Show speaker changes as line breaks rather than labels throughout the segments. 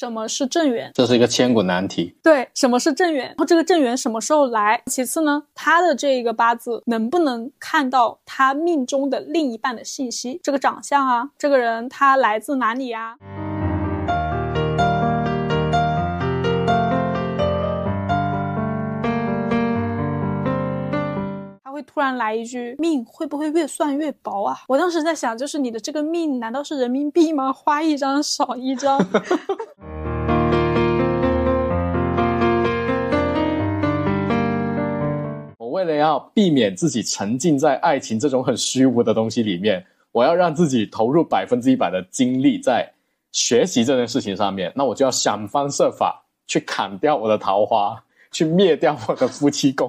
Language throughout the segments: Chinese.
什么是正缘？
这是一个千古难题。
对，什么是正缘？然后这个正缘什么时候来？其次呢，他的这个八字能不能看到他命中的另一半的信息？这个长相啊，这个人他来自哪里呀？突然来一句，命会不会越算越薄啊？我当时在想，就是你的这个命难道是人民币吗？花一张少一张。
为了要避免自己沉浸在爱情这种很虚无的东西里面，我要让自己投入百分之一百的精力在学习这件事情上面，那我就要想方设法去砍掉我的桃花，去灭掉我的夫妻宫。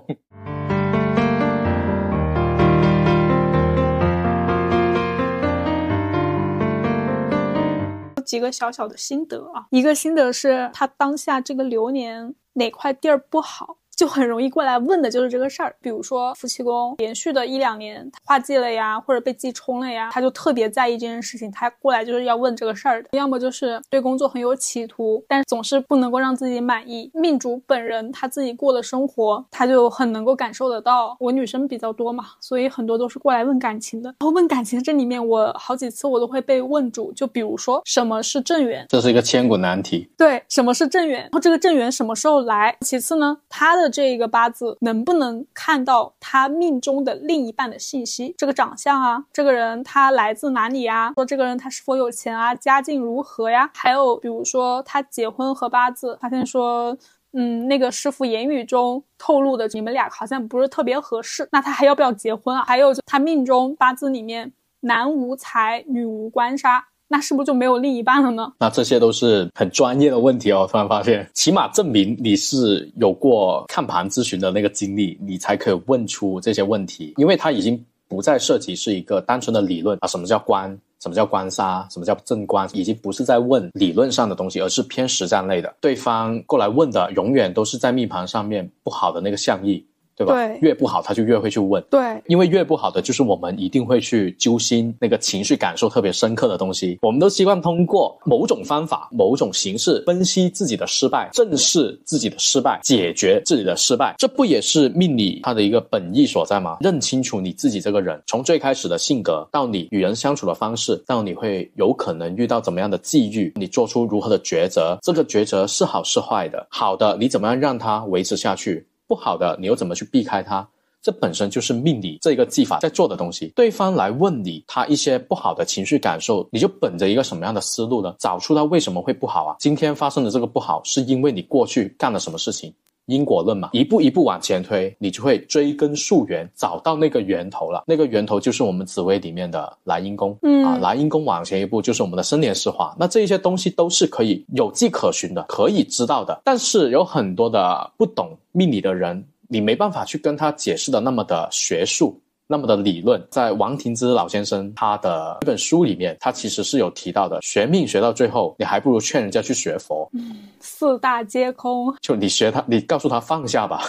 几个小小的心得啊，一个心得是他当下这个流年哪块地儿不好。就很容易过来问的就是这个事儿，比如说夫妻宫连续的一两年化忌了呀，或者被忌冲了呀，他就特别在意这件事情，他过来就是要问这个事儿的。要么就是对工作很有企图，但总是不能够让自己满意。命主本人他自己过的生活，他就很能够感受得到。我女生比较多嘛，所以很多都是过来问感情的。然后问感情这里面，我好几次我都会被问住，就比如说什么是正缘，
这是一个千古难题。
对，什么是正缘？然后这个正缘什么时候来？其次呢，他的。这一个八字能不能看到他命中的另一半的信息？这个长相啊，这个人他来自哪里呀？说这个人他是否有钱啊？家境如何呀？还有比如说他结婚和八字，发现说，嗯，那个师傅言语中透露的你们俩好像不是特别合适，那他还要不要结婚啊？还有他命中八字里面男无财，女无官杀。那是不是就没有另一半了呢？
那这些都是很专业的问题哦。突然发现，起码证明你是有过看盘咨询的那个经历，你才可以问出这些问题。因为它已经不再涉及是一个单纯的理论啊，什么叫官，什么叫官杀，什么叫正官，已经不是在问理论上的东西，而是偏实战类的。对方过来问的，永远都是在命盘上面不好的那个象意。对吧？越不好，他就越会去问。
对，
因为越不好的，就是我们一定会去揪心那个情绪感受特别深刻的东西。我们都希望通过某种方法、某种形式分析自己的失败，正视自己的失败，解决自己的失败。这不也是命理它的一个本意所在吗？认清楚你自己这个人，从最开始的性格，到你与人相处的方式，到你会有可能遇到怎么样的际遇，你做出如何的抉择，这个抉择是好是坏的？好的，你怎么样让它维持下去？不好的，你又怎么去避开它？这本身就是命理这个技法在做的东西。对方来问你他一些不好的情绪感受，你就本着一个什么样的思路呢？找出他为什么会不好啊？今天发生的这个不好，是因为你过去干了什么事情？因果论嘛，一步一步往前推，你就会追根溯源，找到那个源头了。那个源头就是我们紫薇里面的莱茵宫，嗯啊，莱茵宫往前一步就是我们的生年四化。那这一些东西都是可以有迹可循的，可以知道的。但是有很多的不懂命理的人，你没办法去跟他解释的那么的学术。那么的理论，在王庭之老先生他的一本书里面，他其实是有提到的。学命学到最后，你还不如劝人家去学佛。
嗯，四大皆空。
就你学他，你告诉他放下吧，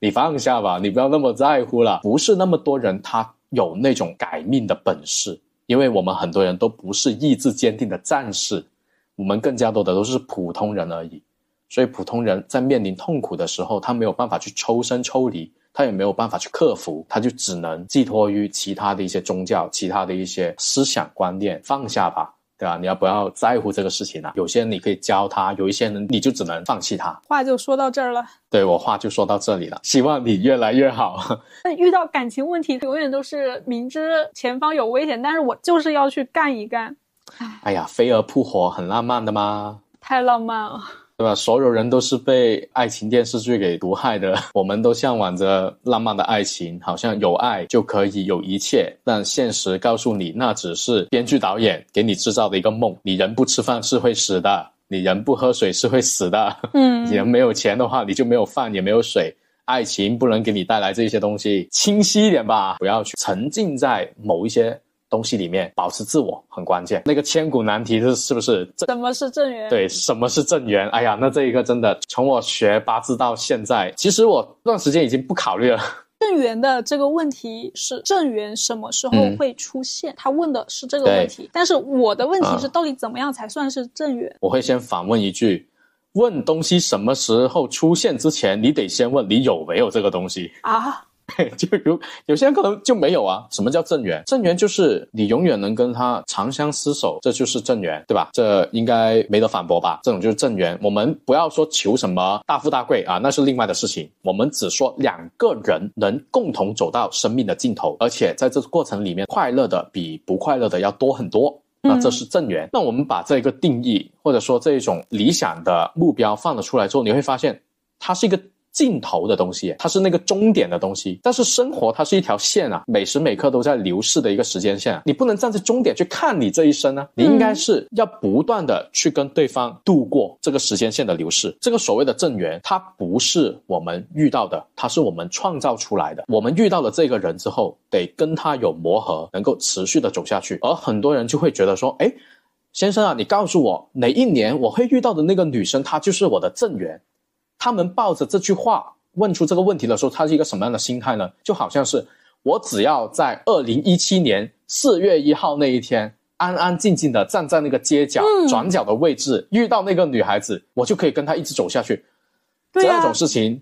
你放下吧，你不要那么在乎了。不是那么多人他有那种改命的本事，因为我们很多人都不是意志坚定的战士，我们更加多的都是普通人而已。所以普通人在面临痛苦的时候，他没有办法去抽身抽离。他也没有办法去克服，他就只能寄托于其他的一些宗教、其他的一些思想观念，放下吧，对吧？你要不要在乎这个事情呢？有些人你可以教他，有一些人你就只能放弃他。
话就说到这儿了，
对我话就说到这里了。希望你越来越好。
那遇到感情问题，永远都是明知前方有危险，但是我就是要去干一干。
哎呀，飞蛾扑火很浪漫的吗？
太浪漫了。
对吧？所有人都是被爱情电视剧给毒害的。我们都向往着浪漫的爱情，好像有爱就可以有一切。但现实告诉你，那只是编剧导演给你制造的一个梦。你人不吃饭是会死的，你人不喝水是会死的。嗯，人没有钱的话，你就没有饭也没有水。爱情不能给你带来这些东西。清晰一点吧，不要去沉浸在某一些。东西里面保持自我很关键。那个千古难题是是不是？
什么是正缘？
对，什么是正缘？哎呀，那这一个真的，从我学八字到现在，其实我这段时间已经不考虑了。
正正缘的这个问题是正缘什么时候
嗯
会出现？他问的是这个问题，但是我的问题是
啊
到底怎么样才算是正缘？
我会先反问一句：问东西什么时候出现之前，你得先问你有没有这个东西。
啊？
就有有些人可能就没有啊。什么叫正缘？正缘就是你永远能跟他长相厮守，这就是正缘，对吧？这应该没得反驳吧？这种就是正缘。我们不要说求什么大富大贵啊，那是另外的事情。我们只说两个人能共同走到生命的尽头，而且在这过程里面快乐的比不快乐的要多很多。那这是正缘。那我们把这个定义或者说这一种理想的目标放了出来之后，你会发现它是一个尽头的东西，它是那个终点的东西。但是生活它是一条线啊，每时每刻都在流逝的一个时间线啊，你不能站在终点去看你这一生啊，你应该是要不断的去跟对方度过这个时间线的流逝。这个所谓的正缘，它不是我们遇到的，它是我们创造出来的。我们遇到了这个人之后，得跟他有磨合，能够持续的走下去。而很多人就会觉得说，哎。先生啊，你告诉我哪一年我会遇到的那个女生，她就是我的正缘。他们抱着这句话问出这个问题的时候，他是一个什么样的心态呢？就好像是我只要在二零一七年四月一号那一天，安安静静的站在那个街角、
嗯
转角的位置，遇到那个女孩子，我就可以跟她一直走下去。这样一种事情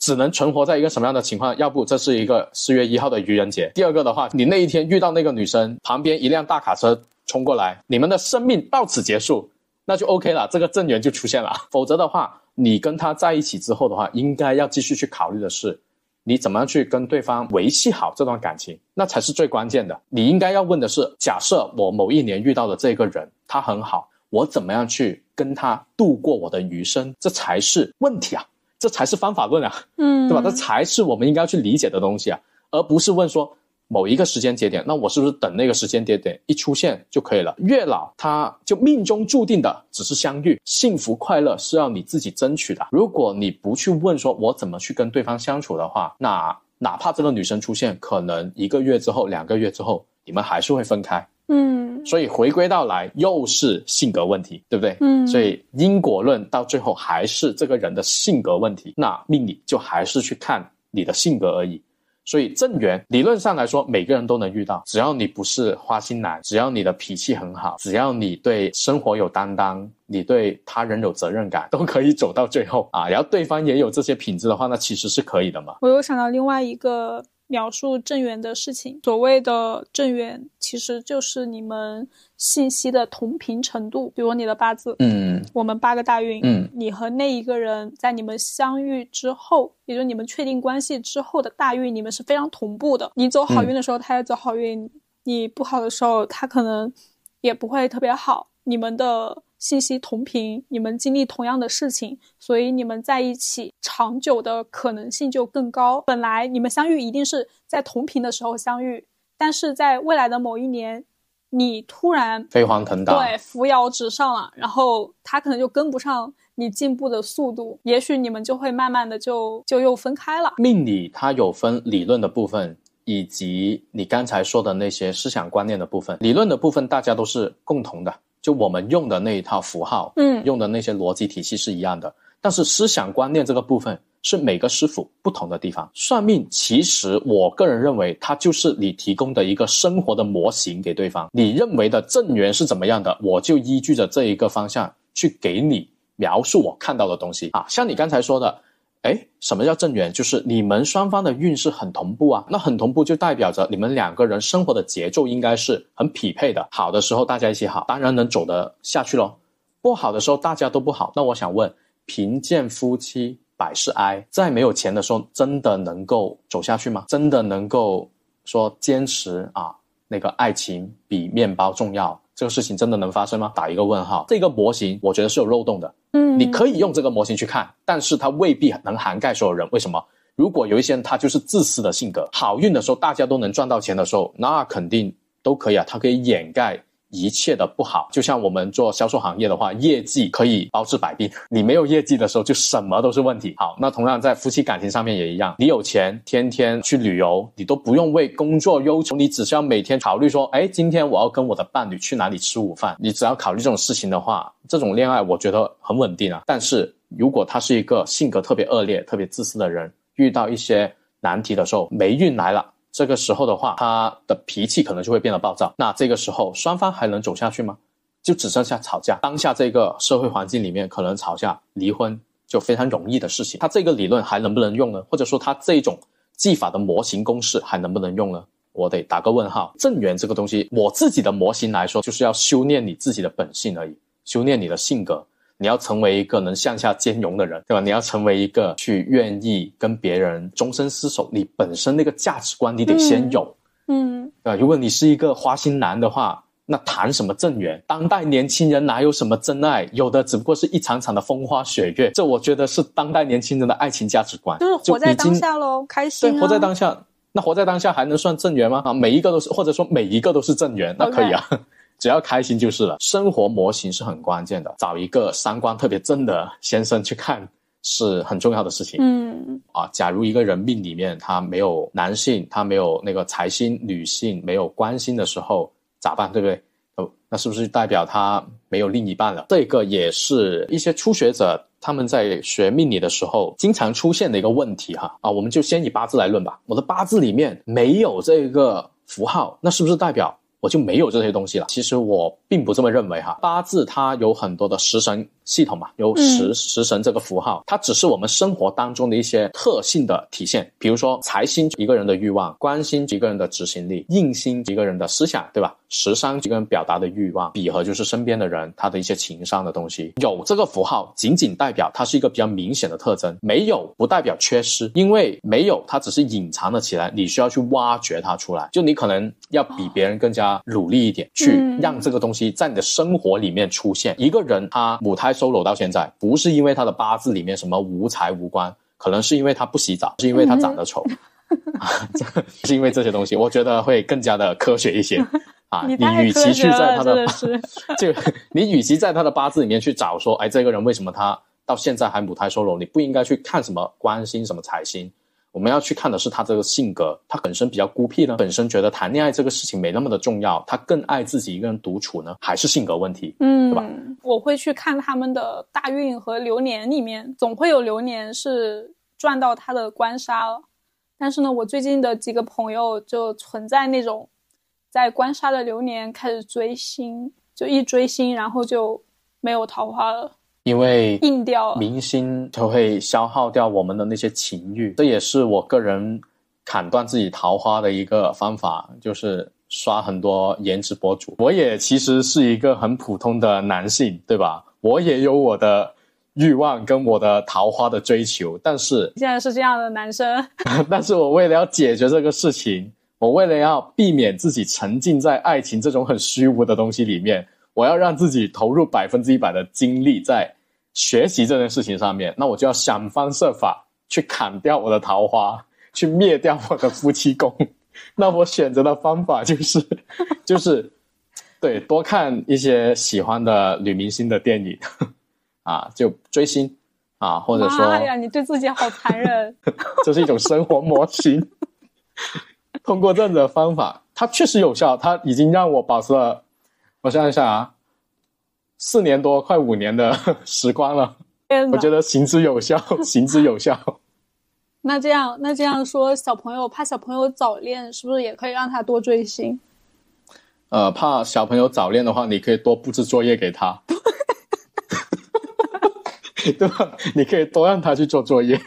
只能存活在一个什么样的情况？要不这是一个四月一号的愚人节。第二个的话，你那一天遇到那个女生，旁边一辆大卡车冲过来，你们的生命到此结束，那就 OK 了，这个正缘就出现了。否则的话，你跟他在一起之后的话，应该要继续去考虑的是，你怎么样去跟对方维系好这段感情，那才是最关键的。你应该要问的是，假设我某一年遇到的这个人，他很好，我怎么样去跟他度过我的余生，这才是问题啊，这才是方法论啊。
嗯，
对吧？这才是我们应该要去理解的东西啊，而不是问说某一个时间节点，那我是不是等那个时间节点一出现就可以了？月老他就命中注定的只是相遇，幸福快乐是要你自己争取的。如果你不去问说我怎么去跟对方相处的话，那哪怕这个女生出现，可能一个月之后、两个月之后，你们还是会分开。
嗯
所以回归到来又是性格问题，对不对？
嗯
所以因果论到最后还是这个人的性格问题，那命理就还是去看你的性格而已。所以正缘理论上来说，每个人都能遇到，只要你不是花心男，只要你的脾气很好，只要你对生活有担当，你对他人有责任感，都可以走到最后啊。然后对方也有这些品质的话，那其实是可以的嘛。
我又想到另外一个描述正缘的事情。所谓的正缘，其实就是你们信息的同频程度，比如你的八字，
嗯
我们八个大运，
嗯
你和那一个人在你们相遇之后，也就是你们确定关系之后的大运，你们是非常同步的。你走好运的时候，他也走好运；你不好的时候，他可能也不会特别好。你们的信息同频，你们经历同样的事情，所以你们在一起长久的可能性就更高。本来你们相遇一定是在同频的时候相遇，但是在未来的某一年，你突然
飞黄腾达，
对，扶摇直上了，然后他可能就跟不上你进步的速度，也许你们就会慢慢的就就又分开了。
命理它有分理论的部分，以及你刚才说的那些思想观念的部分。理论的部分大家都是共同的，就我们用的那一套符号，
嗯
用的那些逻辑体系是一样的。但是思想观念这个部分是每个师傅不同的地方。算命其实我个人认为，它就是你提供的一个生活的模型给对方。你认为的正缘是怎么样的，我就依据着这一个方向去给你描述我看到的东西啊。像你刚才说的，哎，什么叫正缘？就是你们双方的运势很同步啊。那很同步就代表着你们两个人生活的节奏应该是很匹配的。好的时候大家一起好，当然能走得下去咯。不好的时候大家都不好，那我想问，贫贱夫妻百事哀，在没有钱的时候，真的能够走下去吗？真的能够说坚持啊？那个爱情比面包重要，这个事情真的能发生吗？打一个问号。这个模型我觉得是有漏洞的，
嗯
你可以用这个模型去看，但是它未必能涵盖所有人。为什么？如果有一些人他就是自私的性格，好运的时候大家都能赚到钱的时候，那肯定都可以啊，它可以掩盖一切的不好。就像我们做销售行业的话，业绩可以包治百病，你没有业绩的时候就什么都是问题。好，那同样在夫妻感情上面也一样，你有钱天天去旅游，你都不用为工作忧愁，你只需要每天考虑说，哎，今天我要跟我的伴侣去哪里吃午饭，你只要考虑这种事情的话，这种恋爱我觉得很稳定啊。但是如果他是一个性格特别恶劣、特别自私的人，遇到一些难题的时候，霉运来了，这个时候的话，他的脾气可能就会变得暴躁。那这个时候，双方还能走下去吗？就只剩下吵架。当下这个社会环境里面，可能吵架、离婚就非常容易的事情。他这个理论还能不能用呢？或者说，他这种技法的模型公式还能不能用呢？我得打个问号。正缘这个东西，我自己的模型来说，就是要修炼你自己的本性而已，修炼你的性格。你要成为一个能向下兼容的人，对吧？你要成为一个去愿意跟别人终身厮守，你本身那个价值观你得先有，
嗯，
对吧？如果你是一个花心男的话，那谈什么正缘？当代年轻人哪有什么真爱？有的只不过是一场场的风花雪月。这我觉得是当代年轻人的爱情价值观，
就是活在当下喽，开心。
对，活在当下，那活在当下还能算正缘吗？啊，每一个都是，或者说每一个都是正缘，那可以啊。只要开心就是了。生活模型是很关键的，找一个三观特别正的先生去看是很重要的事情。
嗯，
啊，假如一个人命里面他没有男性，他没有那个财星，女性没有官星的时候咋办？对不对？哦，那是不是代表他没有另一半了？这个也是一些初学者他们在学命理的时候经常出现的一个问题哈。啊，我们就先以八字来论吧。我的八字里面没有这个符号，那是不是代表？我就没有这些东西了。其实我并不这么认为哈。八字它有很多的食神系统嘛，有食食神这个符号，它只是我们生活当中的一些特性的体现。比如说财星一个人的欲望，官星一个人的执行力，印星一个人的思想，对吧？食伤一个人表达的欲望，比和就是身边的人他的一些情商的东西。有这个符号，仅仅代表它是一个比较明显的特征；没有不代表缺失，因为没有它只是隐藏了起来，你需要去挖掘它出来。就你可能要比别人更加努力一点，去让这个东西在你的生活里面出现。一个人他母胎 solo 到现在，不是因为他的八字里面什么无财无官，可能是因为他不洗澡，是因为他长得丑，是因为这些东西，我觉得会更加的科学一些。啊，你与其去在他的 就你与其在他的八字里面去找说，哎，这个人为什么他到现在还母胎 solo？你不应该去看什么官星、什么财星，我们要去看的是他这个性格，他本身比较孤僻呢，本身觉得谈恋爱这个事情没那么的重要，他更爱自己一个人独处呢，还是性格问题？
嗯，
对吧？
我会去看他们的大运和流年里面，总会有流年是赚到他的官杀了，但是呢，我最近的几个朋友就存在那种。在官杀的流年开始追星，就一追星，然后就没有桃花了，
因为
硬掉
明星就会消耗掉我们的那些情欲，这也是我个人砍断自己桃花的一个方法，就是刷很多颜值博主。我也其实是一个很普通的男性，对吧？我也有我的欲望跟我的桃花的追求，但是
现在是这样的男生，
但是我为了要解决这个事情。我为了要避免自己沉浸在爱情这种很虚无的东西里面，我要让自己投入百分之一百的精力在学习这件事情上面，那我就要想方设法去砍掉我的桃花，去灭掉我的夫妻宫。那我选择的方法就是，就是，对，多看一些喜欢的女明星的电影，啊，就追星啊，或者说，
哎呀，你对自己好残忍，
这是一种生活模型。通过这样的方法，它确实有效。它已经让我保持了，我想一下啊，四年多，快五年的 时光了。我觉得行之有效，行之有效。
那这样，那这样说，小朋友怕小朋友早恋，是不是也可以让他多追星？
呃，怕小朋友早恋的话，你可以多布置作业给他，对吧？你可以多让他去做作业，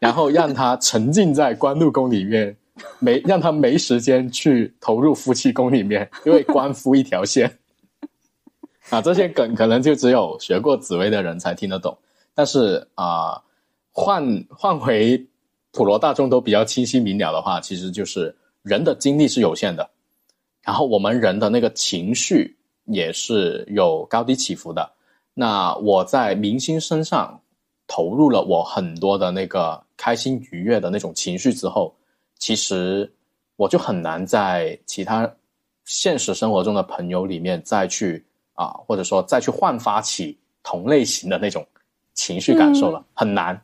然后让他沉浸在官禄宫里面。没让他没时间去投入夫妻宫里面，因为官夫一条线啊，这些梗可能就只有学过紫薇的人才听得懂。但是啊，换换回普罗大众都比较清晰明了的话，其实就是人的精力是有限的，然后我们人的那个情绪也是有高低起伏的。那我在明星身上投入了我很多的那个开心愉悦的那种情绪之后。其实我就很难在其他现实生活中的朋友里面再去啊，或者说再去焕发起同类型的那种情绪感受了，很难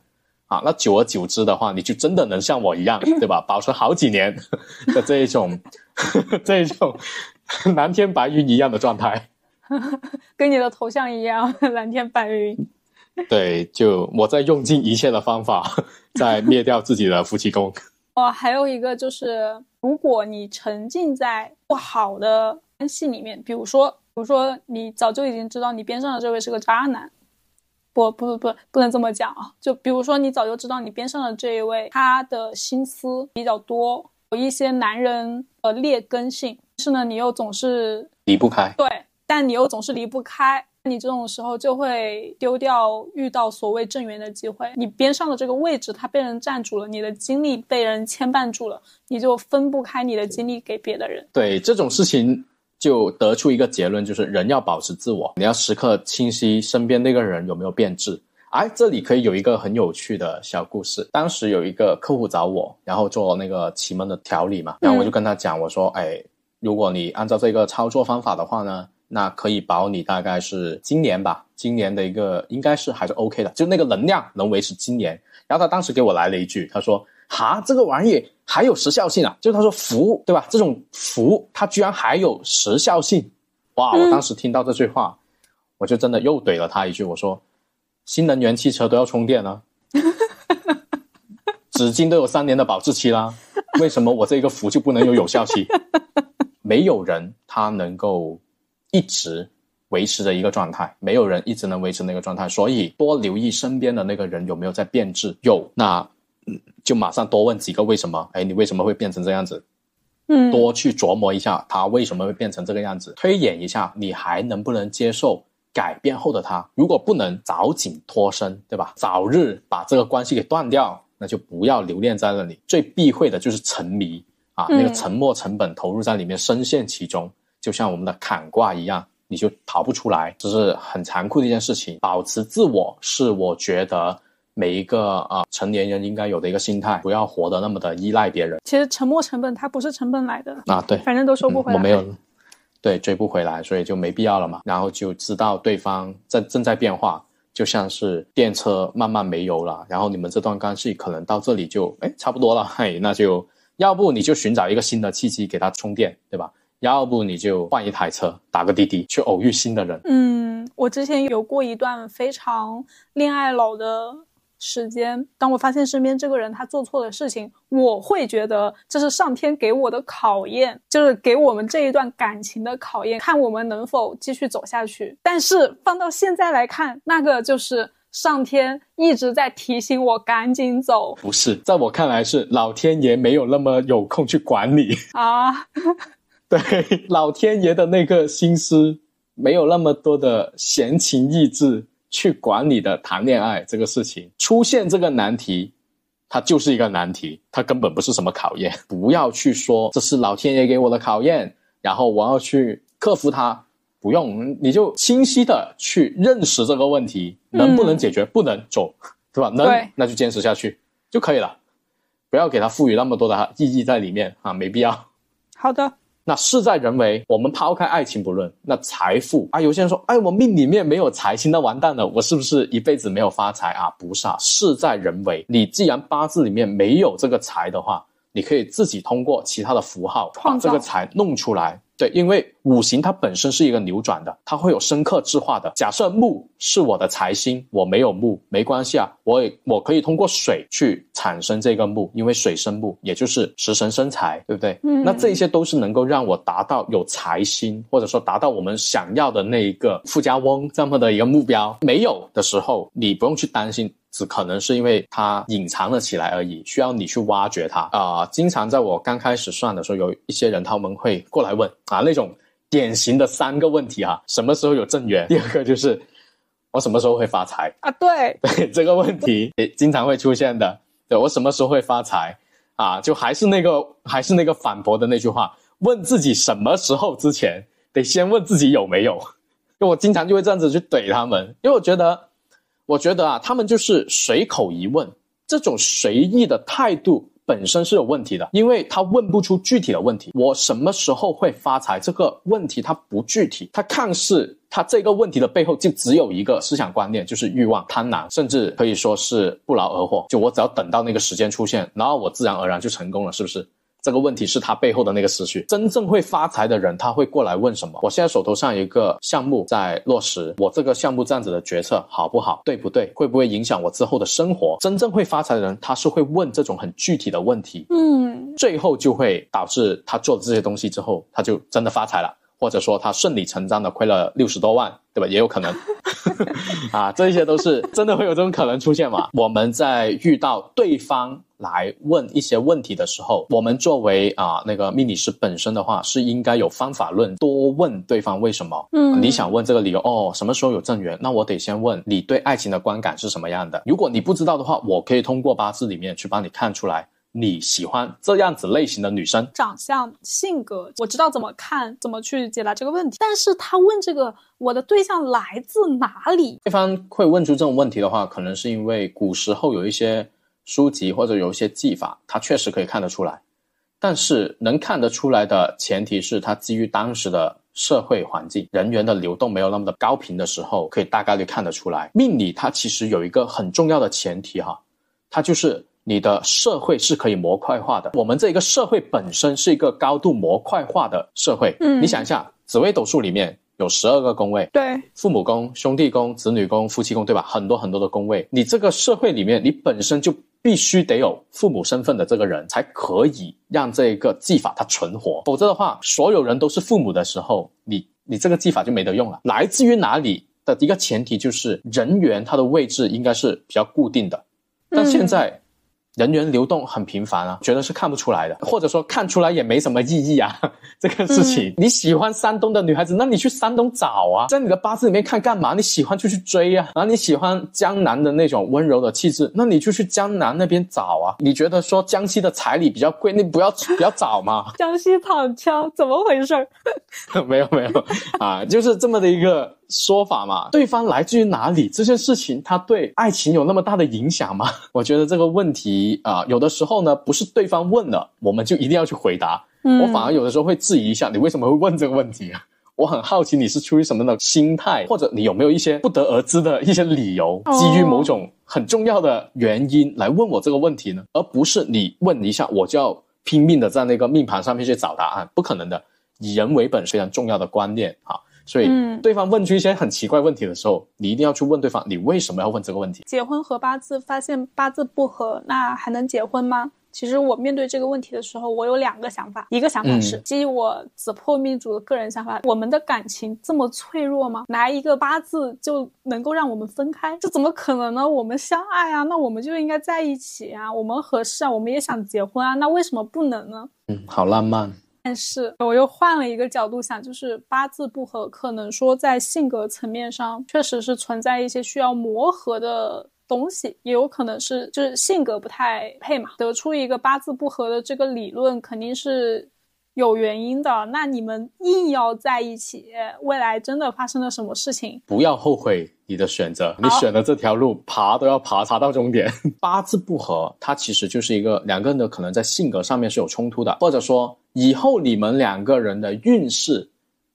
啊。那久而久之的话，你就真的能像我一样，对吧？保持好几年的这一种 这一种 蓝天白云一样的状态，
跟你的头像一样蓝天白云。
对，就我在用尽一切的方法在灭掉自己的夫妻宫。
哦，还有一个就是，如果你沉浸在不好的关系里面，比如说，比如说你早就已经知道你边上的这位是个渣男，不不不不，不能这么讲啊。就比如说你早就知道你边上的这一位他的心思比较多，有一些男人的劣根性，但是呢，你又总是
离不开。
对，但你又总是离不开。你这种时候就会丢掉遇到所谓正缘的机会，你边上的这个位置它被人占住了，你的精力被人牵绊住了，你就分不开你的精力给别的人。
对这种事情，就得出一个结论，就是人要保持自我，你要时刻清晰身边那个人有没有变质。哎，这里可以有一个很有趣的小故事。当时有一个客户找我，然后做那个奇门的调理嘛，然后我就跟他讲，我说，哎，如果你按照这个操作方法的话呢？那可以保你大概是今年吧，今年的一个应该是还是 OK 的，就那个能量能维持今年。然后他当时给我来了一句，他说：“哈，这个玩意还有时效性啊？”就是他说符对吧？这种符它居然还有时效性，哇！我当时听到这句话，我就真的又怼了他一句，我说：“新能源汽车都要充电了，纸巾都有三年的保质期啦，为什么我这个服就不能有有效期？没有人他能够。”一直维持着一个状态，没有人一直能维持那个状态，所以多留意身边的那个人有没有在变质。有，那就马上多问几个为什么？哎，你为什么会变成这样子？
嗯，
多去琢磨一下他为什么会变成这个样子，推演一下你还能不能接受改变后的他。如果不能，早紧脱身，对吧？早日把这个关系给断掉，那就不要留恋在那里。最避讳的就是沉迷啊，那个沉没成本投入在里面，深陷其中。就像我们的坎卦一样，你就逃不出来，这是很残酷的一件事情。保持自我是我觉得每一个啊成年人应该有的一个心态，不要活得那么的依赖别人。
其实沉没成本它不是成本来的
啊，对，
反正都收不回来。
我没有，对，追不回来，所以就没必要了嘛。然后就知道对方在正在变化，就像是电车慢慢没油了，然后你们这段关系可能到这里就哎差不多了，嘿，那就要不你就寻找一个新的契机给他充电，对吧？要不你就换一台车，打个滴滴去偶遇新的人。
嗯，我之前有过一段非常恋爱脑的时间。当我发现身边这个人他做错了事情，我会觉得这是上天给我的考验，就是给我们这一段感情的考验，看我们能否继续走下去。但是放到现在来看，那个就是上天一直在提醒我赶紧走。
不是，在我看来是老天爷没有那么有空去管你
啊。
对老天爷的那个心思，没有那么多的闲情逸致去管你的谈恋爱这个事情。出现这个难题，它就是一个难题，它根本不是什么考验。不要去说这是老天爷给我的考验，然后我要去克服它。不用，你就清晰的去认识这个问题，能不能解决？不能走，对吧？能，那就坚持下去就可以了。不要给它赋予那么多的意义在里面啊，没必要。
好的。
那事在人为，我们抛开爱情不论，那财富啊，有些人说，哎，我命里面没有财星，那完蛋了，我是不是一辈子没有发财啊？不是，啊，事在人为。你既然八字里面没有这个财的话，你可以自己通过其他的符号把这个财弄出来。对，因为五行它本身是一个扭转的，它会有深刻之化的。假设木是我的财星，我没有木没关系啊，我也我可以通过水去产生这个木，因为水生木，也就是食神生财，对不对？
嗯，
那这些都是能够让我达到有财星，或者说达到我们想要的那一个富家翁这么的一个目标。没有的时候，你不用去担心。只可能是因为它隐藏了起来而已，需要你去挖掘它啊！经常在我刚开始算的时候，有一些人他们会过来问啊，那种典型的三个问题啊：什么时候有正缘？第二个就是我什么时候会发财
啊？对
对，这个问题也经常会出现的。对我什么时候会发财啊？就还是那个还是那个反驳的那句话：问自己什么时候之前，得先问自己有没有。就我经常就会这样子去怼他们，因为我觉得。我觉得啊，他们就是随口一问，这种随意的态度本身是有问题的，因为他问不出具体的问题。我什么时候会发财？这个问题它不具体，它看似它这个问题的背后就只有一个思想观念，就是欲望、贪婪，甚至可以说是不劳而获。就我只要等到那个时间出现，然后我自然而然就成功了，是不是？这个问题是他背后的那个思绪。真正会发财的人，他会过来问什么？我现在手头上有一个项目在落实，我这个项目这样子的决策好不好？对不对？会不会影响我之后的生活？真正会发财的人，他是会问这种很具体的问题，
嗯，
最后就会导致他做了这些东西之后，他就真的发财了。或者说他顺理成章的亏了六十多万，对吧？也有可能，啊，这些都是真的会有这种可能出现吗？我们在遇到对方来问一些问题的时候，我们作为啊那个命理师本身的话，是应该有方法论，多问对方为什么。
嗯
你想问这个理由哦，什么时候有正缘？那我得先问你对爱情的观感是什么样的。如果你不知道的话，我可以通过八字里面去帮你看出来。你喜欢这样子类型的女生，
长相、性格，我知道怎么看，怎么去解答这个问题。但是他问这个，我的对象来自哪里？
对方会问出这种问题的话，可能是因为古时候有一些书籍或者有一些技法，它确实可以看得出来。但是能看得出来的前提是它基于当时的社会环境，人员的流动没有那么的高频的时候，可以大概率看得出来。命理它其实有一个很重要的前提哈，它就是。你的社会是可以模块化的，我们这一个社会本身是一个高度模块化的社会。
嗯
你想一下，紫微斗数里面有十二个宫位，
对，
父母宫、兄弟宫、子女宫、夫妻宫，对吧？很多很多的宫位，你这个社会里面，你本身就必须得有父母身份的这个人，才可以让这个技法它存活。否则的话，所有人都是父母的时候，你你这个技法就没得用了。来自于哪里的一个前提就是人员他的位置应该是比较固定的，但现在。人员流动很频繁啊，觉得是看不出来的，或者说看出来也没什么意义啊。这个事情，你喜欢山东的女孩子，那你去山东找啊，在你的八字里面看干嘛？你喜欢就去追啊。然后你喜欢江南的那种温柔的气质，那你就去江南那边找啊。你觉得说江西的彩礼比较贵，你不要不要找嘛。
江西躺枪怎么回事？
没有没有啊，就是这么的一个说法嘛。对方来自于哪里？这件事情他对爱情有那么大的影响吗？我觉得这个问题啊、有的时候呢，不是对方问了，我们就一定要去回答。
嗯
我反而有的时候会质疑一下，你为什么会问这个问题啊？我很好奇你是出于什么样的心态，或者你有没有一些不得而知的一些理由，
哦
基于某种很重要的原因来问我这个问题呢？而不是你问一下我就要拼命的在那个命盘上面去找答案，不可能的。以人为本非常重要的观念啊，所以
嗯
对方问出一些很奇怪问题的时候，你一定要去问对方，你为什么要问这个问题？
结婚和八字发现八字不合，那还能结婚吗？其实我面对这个问题的时候，我有两个想法。一个想法是，
嗯
基于我子破命主的个人想法，我们的感情这么脆弱吗？拿一个八字就能够让我们分开？这怎么可能呢？我们相爱啊，那我们就应该在一起啊，我们合适啊，我们也想结婚啊，那为什么不能呢？
嗯，好浪漫。
但是我又换了一个角度想，就是八字不合，可能说在性格层面上确实是存在一些需要磨合的东西，也有可能是就是性格不太配嘛。得出一个八字不合的这个理论，肯定是有原因的。那你们硬要在一起，未来真的发生了什么事情？
不要后悔你的选择，你选的这条路爬都要爬爬到终点。八字不合，它其实就是一个两个人的可能在性格上面是有冲突的，或者说以后你们两个人的运势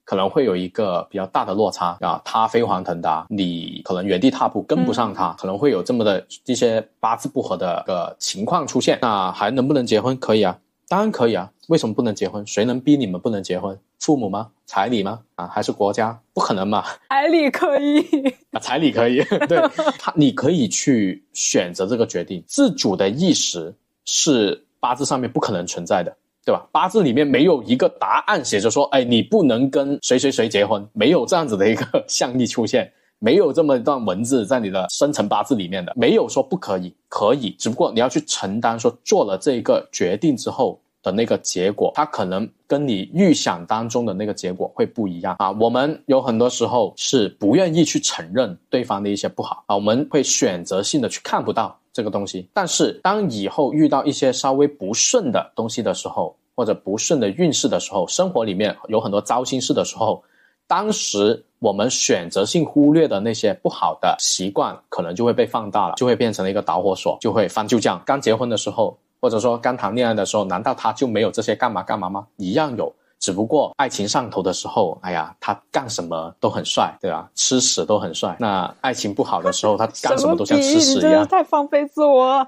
可能会有一个比较大的落差啊，他飞黄腾达，你可能原地踏步跟不上他，可能会有这么的一些八字不合的个情况出现。那还能不能结婚？可以啊，当然可以啊。为什么不能结婚？谁能逼你们不能结婚？父母吗？彩礼吗？啊，还是国家？不可能嘛！
彩礼可以，
啊，彩礼可以，对他，你可以去选择这个决定，自主的意识是八字上面不可能存在的，对吧？八字里面没有一个答案写着说，哎，你不能跟谁谁谁结婚，没有这样子的一个 象例出现，没有这么一段文字在你的生辰八字里面的，没有说不可以，可以，只不过你要去承担说做了这一个决定之后。的那个结果，它可能跟你预想当中的那个结果会不一样啊。我们有很多时候是不愿意去承认对方的一些不好啊，我们会选择性的去看不到这个东西。但是当以后遇到一些稍微不顺的东西的时候，或者不顺的运势的时候，生活里面有很多糟心事的时候，当时我们选择性忽略的那些不好的习惯，可能就会被放大了，就会变成了一个导火索，就会翻旧账。刚结婚的时候。或者说刚谈恋爱的时候，难道他就没有这些干嘛干嘛吗？一样有，只不过爱情上头的时候，哎呀，他干什么都很帅，对吧？吃屎都很帅。那爱情不好的时候，他干什么都像吃屎一样。
太放飞自我。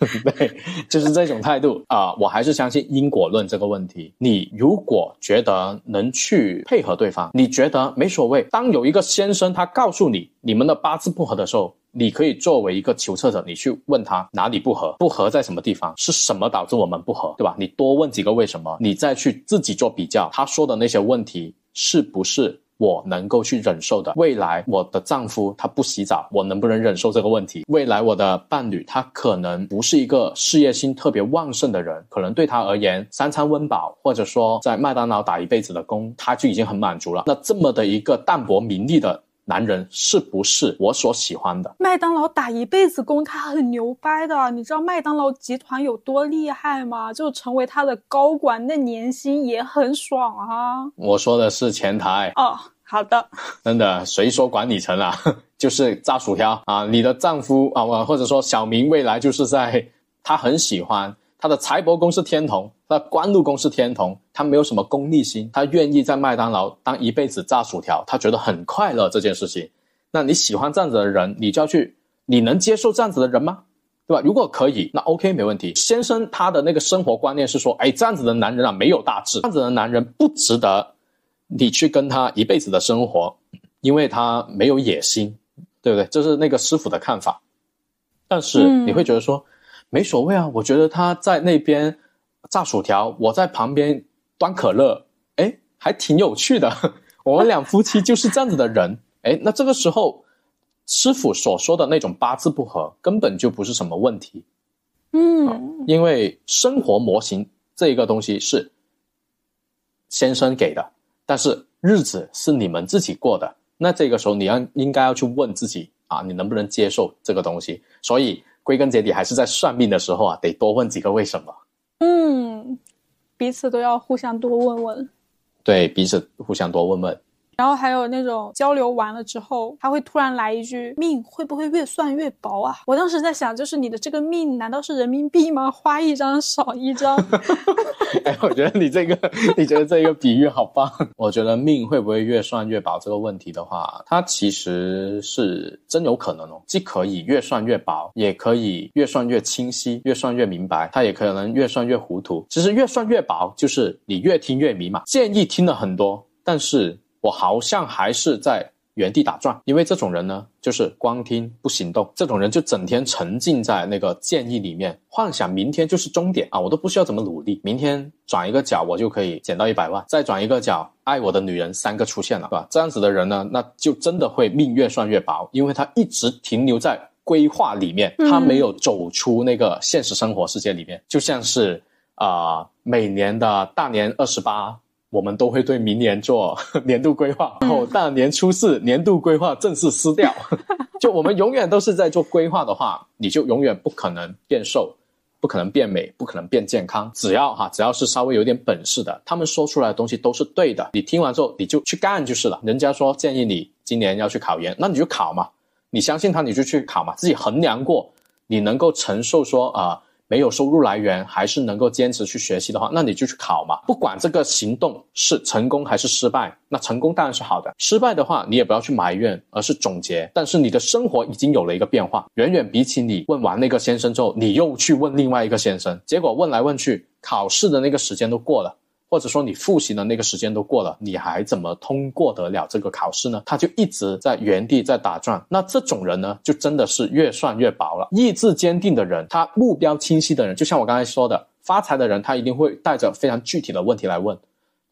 对，就是这种态度啊！我还是相信因果论这个问题。你如果觉得能去配合对方，你觉得没所谓。当有一个先生他告诉你你们的八字不合的时候，你可以作为一个求测者，你去问他哪里不合，不合在什么地方，是什么导致我们不合，对吧？你多问几个为什么，你再去自己做比较，他说的那些问题是不是我能够去忍受的？未来我的丈夫他不洗澡，我能不能忍受这个问题？未来我的伴侣他可能不是一个事业心特别旺盛的人，可能对他而言三餐温饱，或者说在麦当劳打一辈子的工，他就已经很满足了。那这么的一个淡泊名利的。男人是不是我所喜欢的？
麦当劳打一辈子工，他很牛掰的。你知道麦当劳集团有多厉害吗？就成为他的高管，那年薪也很爽啊。
我说的是前台
哦。好的，
真的，谁说管理层啊？就是炸薯条啊！你的丈夫啊，或者说小明未来就是在他很喜欢。他的财帛宫是天同，他的官禄宫是天同，他没有什么功利心，他愿意在麦当劳当一辈子炸薯条，他觉得很快乐这件事情。那你喜欢这样子的人，你就要去，你能接受这样子的人吗？对吧？如果可以，那 OK 没问题。先生他的那个生活观念是说，哎，这样子的男人啊没有大志，这样子的男人不值得你去跟他一辈子的生活，因为他没有野心，对不对？这是那个师傅的看法。但是你会觉得说。没所谓啊，我觉得他在那边炸薯条，我在旁边端可乐，哎，还挺有趣的。我们两夫妻就是这样子的人，哎，那这个时候师傅所说的那种八字不合，根本就不是什么问题。
嗯，
因为生活模型这一个东西是先生给的，但是日子是你们自己过的。那这个时候你要应该要去问自己啊，你能不能接受这个东西？所以。归根结底还是在算命的时候啊，得多问几个为什么。
嗯，彼此都要互相多问问。
对，彼此互相多问问。
然后还有那种交流完了之后，他会突然来一句：“命会不会越算越薄啊？”我当时在想，就是你的这个命难道是人民币吗？花一张少一张。
哎，我觉得你这个，你觉得这个比喻好棒。我觉得命会不会越算越薄这个问题的话，它其实是真有可能哦。既可以越算越薄，也可以越算越清晰，越算越明白。它也可能越算越糊涂。其实越算越薄，就是你越听越迷茫。建议听了很多，但是。我好像还是在原地打转，因为这种人呢，就是光听不行动。这种人就整天沉浸在那个建议里面，幻想明天就是终点啊，我都不需要怎么努力，明天转一个角我就可以捡到一百万，再转一个角，爱我的女人三个出现了，对吧？这样子的人呢，那就真的会命越算越薄，因为他一直停留在规划里面，他没有走出那个现实生活世界里面，就像是啊，每年的大年二十八。我们都会对明年做 年度规划，然后大年初四年度规划正式撕掉。就我们永远都是在做规划的话，你就永远不可能变瘦，不可能变美，不可能变健康。只要哈，只要是稍微有点本事的，他们说出来的东西都是对的。你听完之后，你就去干就是了。人家说建议你今年要去考研，那你就考嘛。你相信他，你就去考嘛。自己衡量过，你能够承受说啊。没有收入来源，还是能够坚持去学习的话，那你就去考嘛。不管这个行动是成功还是失败，那成功当然是好的。失败的话，你也不要去埋怨，而是总结。但是你的生活已经有了一个变化，远远比起你问完那个先生之后，你又去问另外一个先生，结果问来问去，考试的那个时间都过了。或者说你复习的那个时间都过了，你还怎么通过得了这个考试呢？他就一直在原地在打转。那这种人呢，就真的是越算越薄了。意志坚定的人，他目标清晰的人，就像我刚才说的，发财的人，他一定会带着非常具体的问题来问。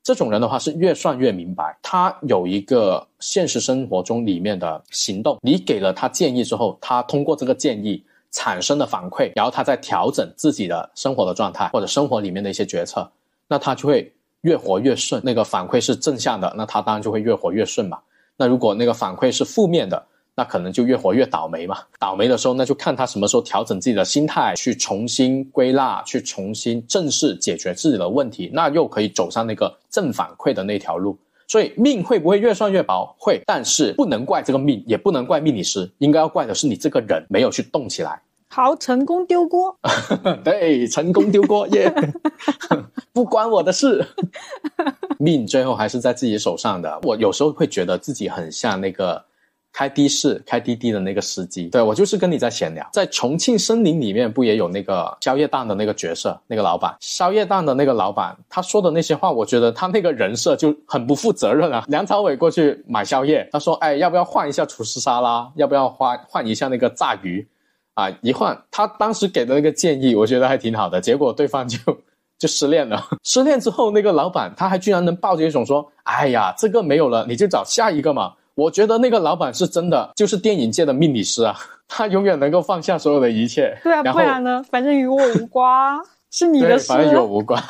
这种人的话是越算越明白，他有一个现实生活中里面的行动，你给了他建议之后，他通过这个建议产生的反馈，然后他再调整自己的生活的状态或者生活里面的一些决策。那他就会越活越顺，那个反馈是正向的，那他当然就会越活越顺嘛。那如果那个反馈是负面的，那可能就越活越倒霉嘛。倒霉的时候，那就看他什么时候调整自己的心态，去重新归纳，去重新正视解决自己的问题，那又可以走上那个正反馈的那条路。所以命会不会越算越薄？会，但是不能怪这个命，也不能怪命理师，应该要怪的是你这个人没有去动起来。
好，成功丢锅。
对，成功丢锅 耶，不关我的事。命最后还是在自己手上的。我有时候会觉得自己很像那个。开的士、开滴滴的那个司机，对我就是跟你在闲聊。在重庆森林里面，不也有那个宵夜档的那个角色，那个老板，宵夜档的那个老板，他说的那些话，我觉得他那个人设就很不负责任啊。梁朝伟过去买宵夜，他说：“哎，要不要换一下厨师沙拉？要不要换换一下那个炸鱼？”啊，一换，他当时给的那个建议，我觉得还挺好的。结果对方就就失恋了。失恋之后，那个老板他还居然能抱着一种说：“哎呀，这个没有了，你就找下一个嘛。”我觉得那个老板是真的，就是电影界的命理师啊，他永远能够放下所有的一切。
对啊，不然呢？反正与我无关，是你的事。
反正与我无关，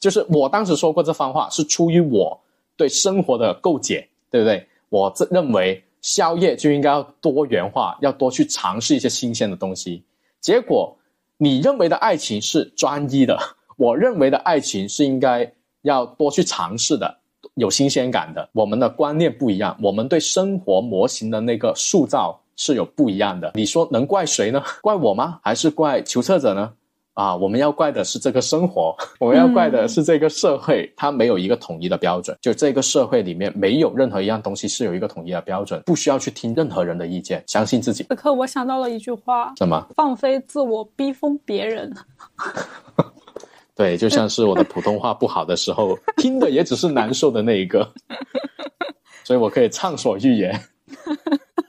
就是我当时说过这番话，是出于我对生活的构解，对不对？我认为宵夜就应该要多元化，要多去尝试一些新鲜的东西。结果你认为的爱情是专一的，我认为的爱情是应该要多去尝试的。有新鲜感的，我们的观念不一样，我们对生活模型的那个塑造是有不一样的。你说能怪谁呢？怪我吗？还是怪求测者呢？啊，我们要怪的是这个生活，我们要怪的是这个社会，它没有一个统一的标准。就这个社会里面，没有任何一样东西是有一个统一的标准，不需要去听任何人的意见，相信自己。
此刻我想到了一句话：
什么？
放飞自我，逼疯别人。
对，就像是我的普通话不好的时候，听的也只是难受的那一个，所以我可以畅所欲言。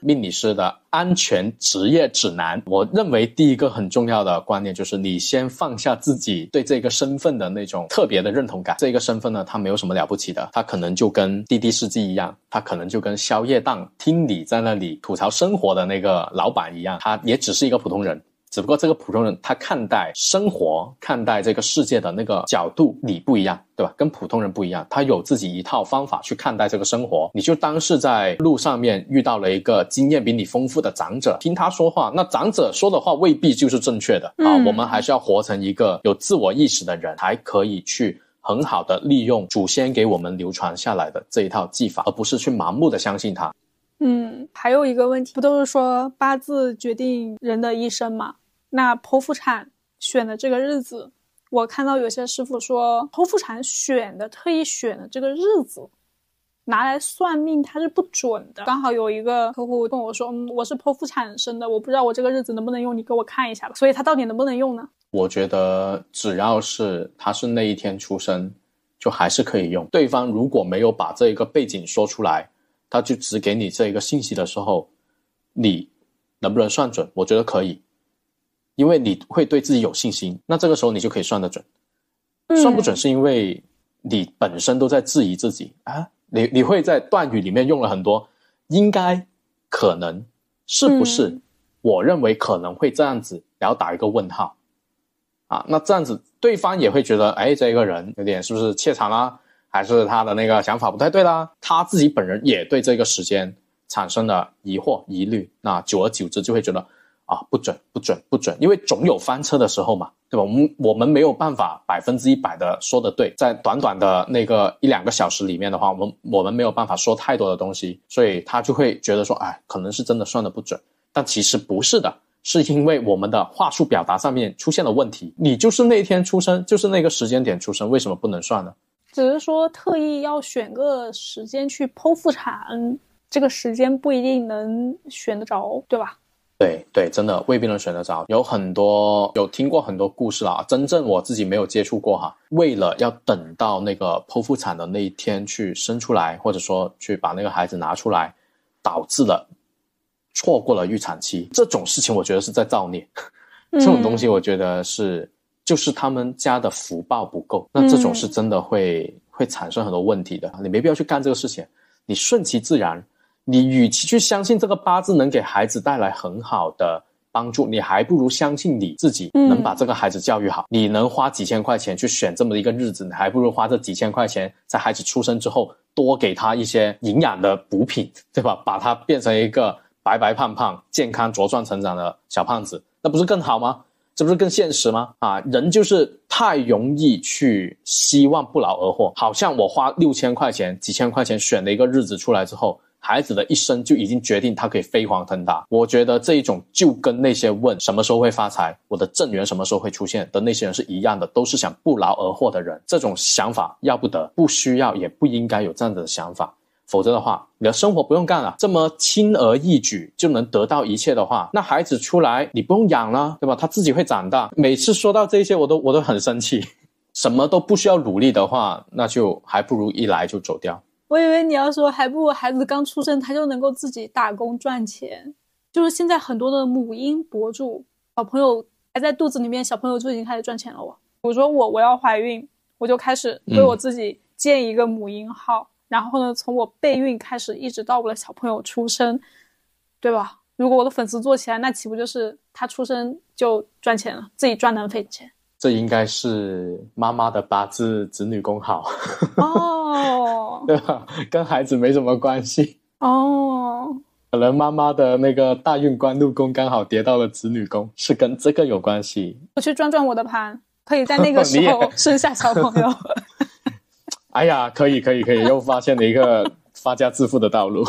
命理师的安全职业指南，我认为第一个很重要的观念就是，你先放下自己对这个身份的那种特别的认同感。这个身份呢，它没有什么了不起的，它可能就跟滴滴司机一样，它可能就跟宵夜档听你在那里吐槽生活的那个老板一样，他也只是一个普通人。只不过这个普通人他看待生活、看待这个世界的那个角度你不一样，对吧？跟普通人不一样，他有自己一套方法去看待这个生活。你就当是在路上面遇到了一个经验比你丰富的长者，听他说话，那长者说的话未必就是正确的啊。我们还是要活成一个有自我意识的人，才可以去很好的利用祖先给我们流传下来的这一套技法，而不是去盲目的相信他。
嗯，还有一个问题，不都是说八字决定人的一生吗？那剖腹产选的这个日子，我看到有些师傅说，剖腹产选的特意选的这个日子，拿来算命它是不准的。刚好有一个客户跟我说，嗯，我是剖腹产生的，我不知道我这个日子能不能用，你给我看一下吧。所以他到底能不能用呢？
我觉得只要是他是那一天出生，就还是可以用。对方如果没有把这一个背景说出来。他就只给你这一个信息的时候，你能不能算准？我觉得可以，因为你会对自己有信心。那这个时候你就可以算得准。算不准是因为你本身都在质疑自己啊。你你会在断语里面用了很多应该、可能、是不是？我认为可能会这样子，然后打一个问号啊。那这样子对方也会觉得，哎，这个人有点是不是怯场啦？还是他的那个想法不太对啦，他自己本人也对这个时间产生了疑惑、疑虑，那久而久之就会觉得啊不准、不准、不准，因为总有翻车的时候嘛，对吧？我们我们没有办法百分之一百的说的对，在短短的那个一两个小时里面的话，我们我们没有办法说太多的东西，所以他就会觉得说，哎，可能是真的算的不准，但其实不是的，是因为我们的话术表达上面出现了问题。你就是那天出生，就是那个时间点出生，为什么不能算呢？
只是说特意要选个时间去剖腹产，这个时间不一定能选得着，对吧？
对对，真的未必能选得着。有很多有听过很多故事啊，真正我自己没有接触过哈。为了要等到那个剖腹产的那一天去生出来，或者说去把那个孩子拿出来，导致了错过了预产期，这种事情我觉得是在造孽。这种东西我觉得是。就是他们家的福报不够，那这种是真的会会产生很多问题的。你没必要去干这个事情，你顺其自然。你与其去相信这个八字能给孩子带来很好的帮助，你还不如相信你自己能把这个孩子教育好。你能花几千块钱去选这么一个日子，你还不如花这几千块钱在孩子出生之后多给他一些营养的补品，对吧？把他变成一个白白胖胖、健康茁壮成长的小胖子，那不是更好吗？这不是更现实吗？啊，人就是太容易去希望不劳而获，好像我花六千块钱、几千块钱选了一个日子出来之后，孩子的一生就已经决定他可以飞黄腾达。我觉得这一种就跟那些问什么时候会发财，我的正缘什么时候会出现的那些人是一样的，都是想不劳而获的人。这种想法要不得，不需要也不应该有这样子的想法。否则的话，你的生活不用干了，这么轻而易举就能得到一切的话，那孩子出来你不用养了，对吧？他自己会长大。每次说到这些，我都我都很生气。什么都不需要努力的话，那就还不如一来就走掉。
我以为你要说，还不如孩子刚出生他就能够自己打工赚钱。就是现在很多的母婴博主，小朋友还在肚子里面，小朋友就已经开始赚钱了。我，我说我我要怀孕，我就开始为我自己建一个母婴号。然后呢，从我备孕开始，一直到我的小朋友出生，对吧？如果我的粉丝做起来，那岂不就是他出生就赚钱了，自己赚能费钱？
这应该是妈妈的八字子女宫好
哦，
对吧？跟孩子没什么关系
哦。
可能妈妈的那个大运官禄宫刚好叠到了子女宫，是跟这个有关系。
我去转转我的盘，可以在那个时 候生下小朋友。
哎呀，可以可以可以，又发现了一个发家致富的道路。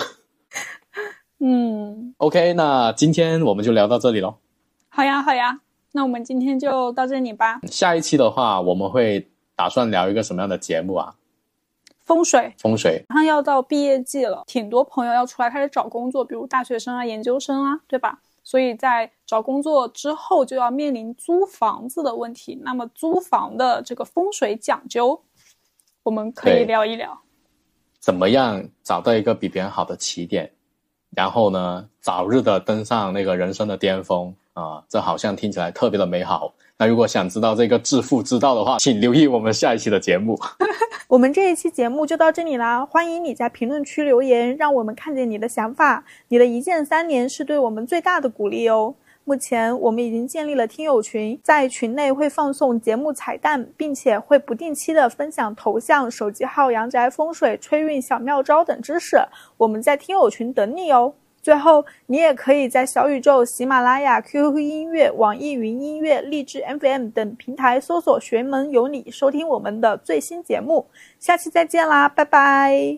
嗯
，OK，那今天我们就聊到这里喽。
好呀好呀，那我们今天就到这里吧。
下一期的话，我们会打算聊一个什么样的节目啊？
风水，
风水。
马上要到毕业季了，挺多朋友要出来开始找工作，比如大学生啊、研究生啊，对吧？所以在找工作之后，就要面临租房子的问题。那么租房的这个风水讲究。我们可以聊一聊，
怎么样找到一个比别人好的起点，然后呢，早日的登上那个人生的巅峰啊！这好像听起来特别的美好。那如果想知道这个致富之道的话，请留意我们下一期的节目。
我们这一期节目就到这里啦，欢迎你在评论区留言，让我们看见你的想法。你的一键三连是对我们最大的鼓励哦。目前我们已经建立了听友群，在群内会放送节目彩蛋，并且会不定期的分享头像、手机号、阳宅风水、吹运小妙招等知识。我们在听友群等你哦。最后，你也可以在小宇宙、喜马拉雅、QQ 音乐、网易云音乐、荔枝 FM 等平台搜索“玄门有你”，收听我们的最新节目。下期再见啦，拜拜。